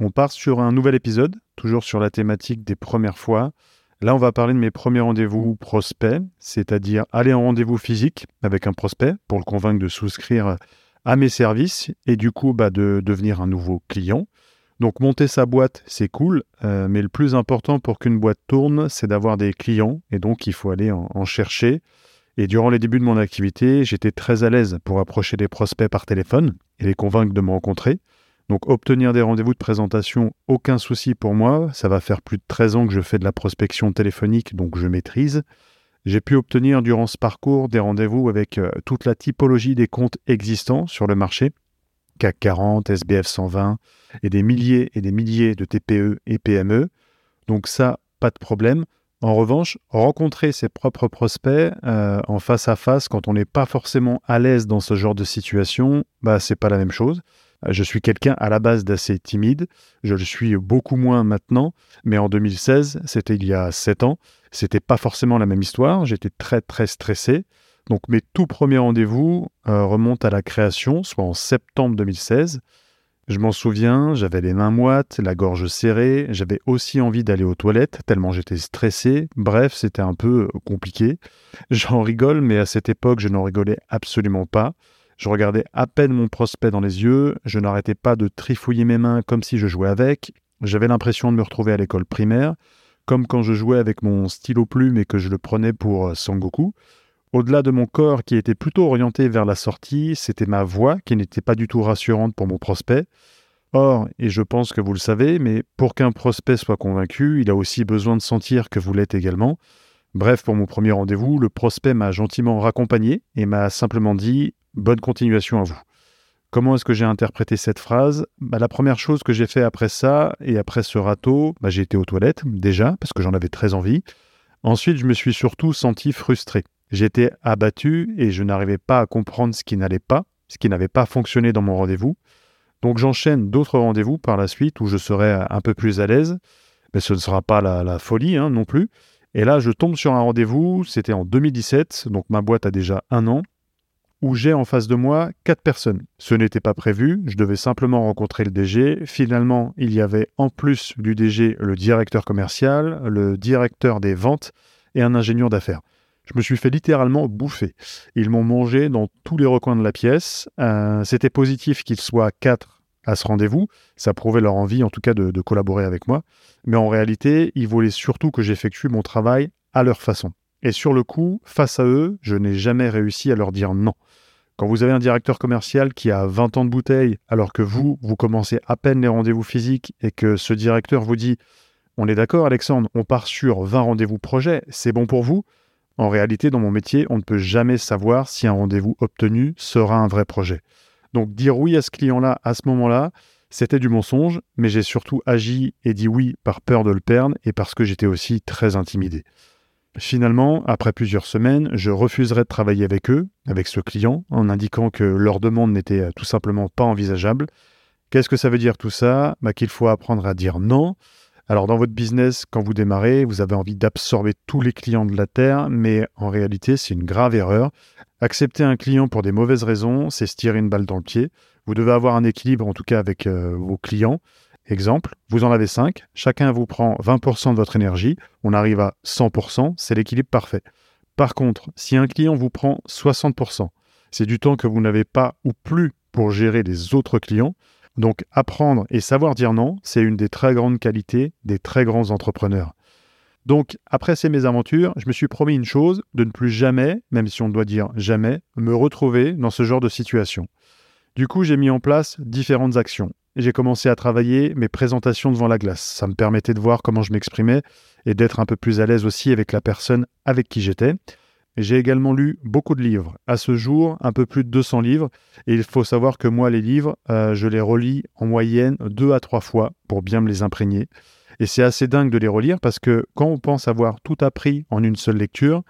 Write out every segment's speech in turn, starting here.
On part sur un nouvel épisode, toujours sur la thématique des premières fois. Là, on va parler de mes premiers rendez-vous prospects, c'est-à-dire aller en rendez-vous physique avec un prospect pour le convaincre de souscrire à mes services et du coup bah, de devenir un nouveau client. Donc monter sa boîte, c'est cool, euh, mais le plus important pour qu'une boîte tourne, c'est d'avoir des clients et donc il faut aller en chercher. Et durant les débuts de mon activité, j'étais très à l'aise pour approcher des prospects par téléphone et les convaincre de me rencontrer. Donc obtenir des rendez-vous de présentation, aucun souci pour moi. Ça va faire plus de 13 ans que je fais de la prospection téléphonique, donc je maîtrise. J'ai pu obtenir durant ce parcours des rendez-vous avec euh, toute la typologie des comptes existants sur le marché, CAC 40, SBF 120, et des milliers et des milliers de TPE et PME. Donc ça, pas de problème. En revanche, rencontrer ses propres prospects euh, en face à face quand on n'est pas forcément à l'aise dans ce genre de situation, bah c'est pas la même chose. Euh, je suis quelqu'un à la base d'assez timide. Je le suis beaucoup moins maintenant, mais en 2016, c'était il y a 7 ans, c'était pas forcément la même histoire. J'étais très très stressé. Donc mes tout premiers rendez-vous euh, remontent à la création, soit en septembre 2016. Je m'en souviens, j'avais les mains moites, la gorge serrée, j'avais aussi envie d'aller aux toilettes, tellement j'étais stressé. Bref, c'était un peu compliqué. J'en rigole, mais à cette époque, je n'en rigolais absolument pas. Je regardais à peine mon prospect dans les yeux, je n'arrêtais pas de trifouiller mes mains comme si je jouais avec, j'avais l'impression de me retrouver à l'école primaire, comme quand je jouais avec mon stylo plume et que je le prenais pour euh, Sangoku. Au-delà de mon corps qui était plutôt orienté vers la sortie, c'était ma voix qui n'était pas du tout rassurante pour mon prospect. Or, et je pense que vous le savez, mais pour qu'un prospect soit convaincu, il a aussi besoin de sentir que vous l'êtes également. Bref, pour mon premier rendez-vous, le prospect m'a gentiment raccompagné et m'a simplement dit Bonne continuation à vous. Comment est-ce que j'ai interprété cette phrase? Bah, La première chose que j'ai fait après ça, et après ce râteau, bah, j'ai été aux toilettes, déjà, parce que j'en avais très envie. Ensuite, je me suis surtout senti frustré. J'étais abattu et je n'arrivais pas à comprendre ce qui n'allait pas, ce qui n'avait pas fonctionné dans mon rendez-vous. Donc j'enchaîne d'autres rendez-vous par la suite où je serai un peu plus à l'aise, mais ce ne sera pas la, folie hein, non plus. Et là, je tombe sur un rendez-vous, c'était en 2017, donc ma boîte a déjà un an, où j'ai en face de moi quatre personnes. Ce n'était pas prévu, je devais simplement rencontrer le DG. Finalement, il y avait en plus du DG le directeur commercial, le directeur des ventes et un ingénieur d'affaires. Je me suis fait littéralement bouffer. Ils m'ont mangé dans tous les recoins de la pièce. Euh, c'était positif qu'ils soient quatre à ce rendez-vous. Ça prouvait leur envie, en tout cas, de collaborer avec moi. Mais en réalité, ils voulaient surtout que j'effectue mon travail à leur façon. Et sur le coup, face à eux, je n'ai jamais réussi à leur dire non. Quand vous avez un directeur commercial qui a 20 ans de bouteille, alors que vous, vous commencez à peine les rendez-vous physiques et que ce directeur vous dit On est d'accord, Alexandre, on part sur 20 rendez-vous projet, c'est bon pour vous En réalité, dans mon métier, on ne peut jamais savoir si un rendez-vous obtenu sera un vrai projet. Donc, dire oui à ce client-là à ce moment-là, c'était du mensonge, mais j'ai surtout agi et dit oui par peur de le perdre et parce que j'étais aussi très intimidé. Finalement, après plusieurs semaines, je refuserai de travailler avec eux, avec ce client, en indiquant que leur demande n'était euh, tout simplement pas envisageable. Qu'est-ce que ça veut dire tout ça? Bah, Qu'il faut apprendre à dire non. Alors dans votre business, quand vous démarrez, vous avez envie d'absorber tous les clients de la Terre, mais en réalité, c'est une grave erreur. Accepter un client pour des mauvaises raisons, c'est se tirer une balle dans le pied. Vous devez avoir un équilibre, en tout cas avec euh, vos clients. Exemple, vous en avez 5, chacun vous prend 20% de votre énergie, on arrive à 100%, c'est l'équilibre parfait. Par contre, si un client vous prend 60%, c'est du temps que vous n'avez pas ou plus pour gérer les autres clients, Donc apprendre et savoir dire non, c'est une des très grandes qualités des très grands entrepreneurs. Donc après ces mésaventures, je me suis promis une chose, de ne plus jamais, même si on doit dire jamais, me retrouver dans ce genre de situation. Du coup, j'ai mis en place différentes actions. J'ai commencé à travailler mes présentations devant la glace. Ça me permettait de voir comment je m'exprimais et d'être un peu plus à l'aise aussi avec la personne avec qui j'étais. J'ai également lu beaucoup de livres. À ce jour, un peu plus de 200 livres. Et il faut savoir que moi, les livres, euh, je les relis en moyenne deux à trois fois pour bien me les imprégner. Et c'est assez dingue de les relire parce que quand on pense avoir tout appris en une seule lecture,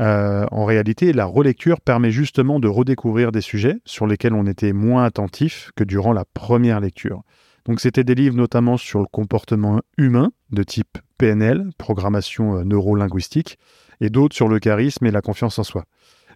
euh, en réalité, la relecture permet justement de redécouvrir des sujets sur lesquels on était moins attentif que durant la première lecture. Donc c'était des livres notamment sur le comportement humain de type PNL, programmation euh, neurolinguistique, et d'autres sur le charisme et la confiance en soi.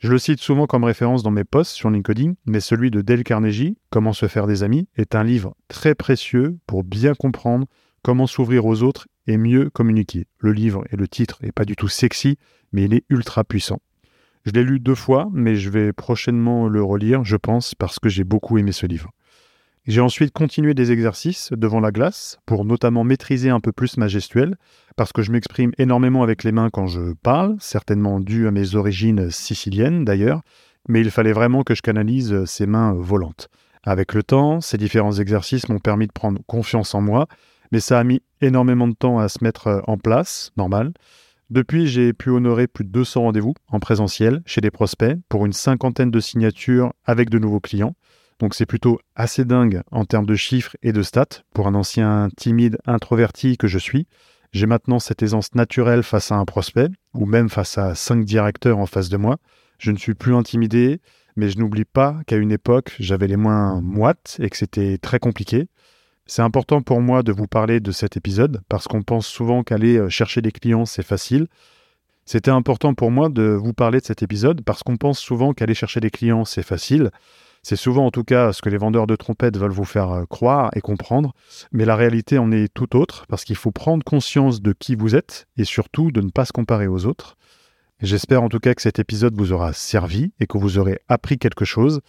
Je le cite souvent comme référence dans mes posts sur LinkedIn, mais celui de Dale Carnegie, Comment se faire des amis, est un livre très précieux pour bien comprendre comment s'ouvrir aux autres et mieux communiquer. Le livre et le titre n'est pas du tout sexy, mais il est ultra puissant. Je l'ai lu deux fois, mais je vais prochainement le relire, je pense, parce que j'ai beaucoup aimé ce livre. J'ai ensuite continué des exercices devant la glace pour notamment maîtriser un peu plus ma gestuelle, parce que je m'exprime énormément avec les mains quand je parle, certainement dû à mes origines siciliennes d'ailleurs, mais il fallait vraiment que je canalise ces mains volantes. Avec le temps, ces différents exercices m'ont permis de prendre confiance en moi, mais ça a mis énormément de temps à se mettre en place, normal. Depuis, j'ai pu honorer plus de 200 rendez-vous en présentiel chez des prospects pour une cinquantaine de signatures avec de nouveaux clients. Donc c'est plutôt assez dingue en termes de chiffres et de stats pour un ancien timide introverti que je suis. J'ai maintenant cette aisance naturelle face à un prospect ou même face à cinq directeurs en face de moi. Je ne suis plus intimidé, mais je n'oublie pas qu'à une époque, j'avais les mains moites et que c'était très compliqué. C'est important pour moi de vous parler de cet épisode parce qu'on pense souvent qu'aller euh, chercher des clients, c'est facile. C'était important pour moi de vous parler de cet épisode parce qu'on pense souvent qu'aller chercher des clients, c'est facile. C'est souvent en tout cas ce que les vendeurs de trompettes veulent vous faire euh, croire et comprendre, mais la réalité en est tout autre parce qu'il faut prendre conscience de qui vous êtes et surtout de ne pas se comparer aux autres. J'espère en tout cas que cet épisode vous aura servi et que vous aurez appris quelque chose.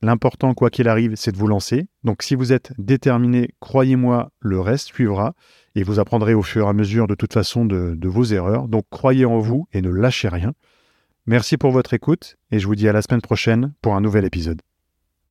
L'important, quoi qu'il arrive, c'est de vous lancer. Donc si vous êtes déterminé, croyez-moi, le reste suivra et vous apprendrez au fur et à mesure de toute façon de, vos erreurs. Donc croyez en vous et ne lâchez rien. Merci pour votre écoute et je vous dis à la semaine prochaine pour un nouvel épisode.